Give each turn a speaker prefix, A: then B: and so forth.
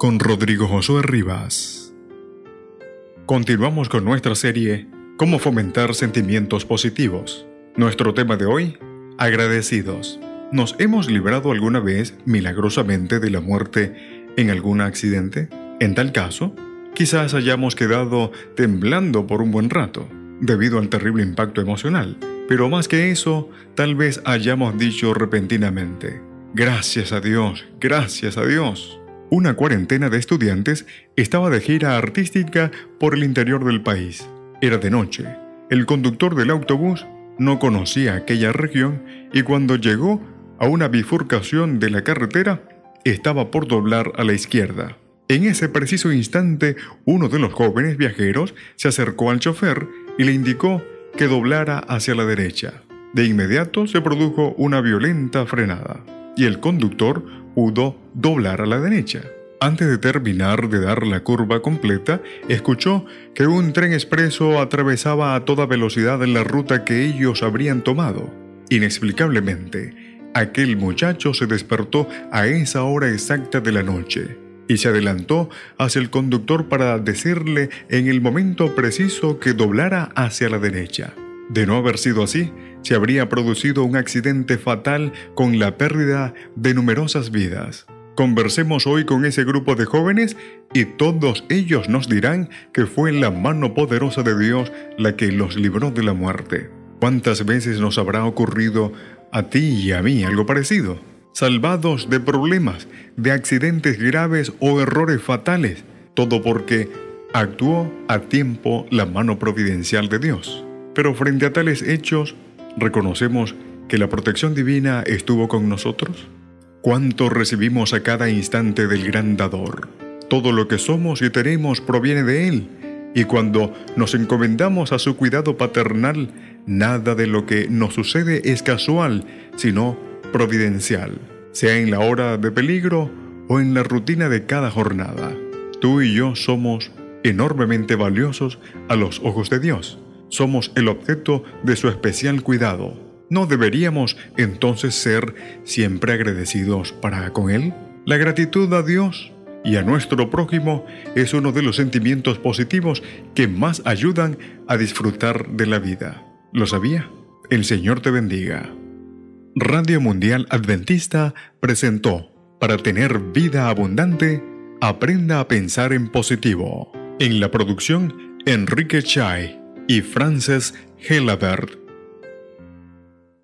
A: con Rodrigo Josué Rivas. Continuamos con nuestra serie Cómo fomentar sentimientos positivos. Nuestro tema de hoy, agradecidos. ¿Nos hemos librado alguna vez milagrosamente de la muerte en algún accidente? En tal caso, quizás hayamos quedado temblando por un buen rato, debido al terrible impacto emocional. Pero más que eso, tal vez hayamos dicho repentinamente, gracias a Dios, gracias a Dios una cuarentena de estudiantes estaba de gira artística por el interior del país. Era de noche. El conductor del autobús no conocía aquella región y cuando llegó a una bifurcación de la carretera, estaba por doblar a la izquierda. En ese preciso instante, uno de los jóvenes viajeros se acercó al chofer y le indicó que doblara hacia la derecha. De inmediato se produjo una violenta frenada y el conductor pudo doblar a la derecha. Antes de terminar de dar la curva completa, escuchó que un tren expreso atravesaba a toda velocidad la ruta que ellos habrían tomado. Inexplicablemente, aquel muchacho se despertó a esa hora exacta de la noche y se adelantó hacia el conductor para decirle en el momento preciso que doblara hacia la derecha. De no haber sido así, se habría producido un accidente fatal con la pérdida de numerosas vidas. Conversemos hoy con ese grupo de jóvenes y todos ellos nos dirán que fue la mano poderosa de Dios la que los libró de la muerte. ¿Cuántas veces nos habrá ocurrido a ti y a mí algo parecido? Salvados de problemas, de accidentes graves o errores fatales, todo porque actuó a tiempo la mano providencial de Dios. Pero frente a tales hechos, ¿Reconocemos que la protección divina estuvo con nosotros? ¿Cuánto recibimos a cada instante del gran dador? Todo lo que somos y tenemos proviene de Él, y cuando nos encomendamos a su cuidado paternal, nada de lo que nos sucede es casual, sino providencial, sea en la hora de peligro o en la rutina de cada jornada. Tú y yo somos enormemente valiosos a los ojos de Dios somos el objeto de su especial cuidado. ¿No deberíamos entonces ser siempre agradecidos para con Él? La gratitud a Dios y a nuestro prójimo es uno de los sentimientos positivos que más ayudan a disfrutar de la vida. ¿Lo sabía? El Señor te bendiga. Radio Mundial Adventista presentó, para tener vida abundante, aprenda a pensar en positivo. En la producción, Enrique Chai y Frances Helabert.